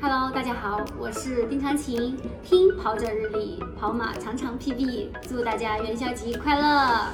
Hello，大家好，我是丁长琴。听跑者日历，跑马常常 PB，祝大家元宵节快乐！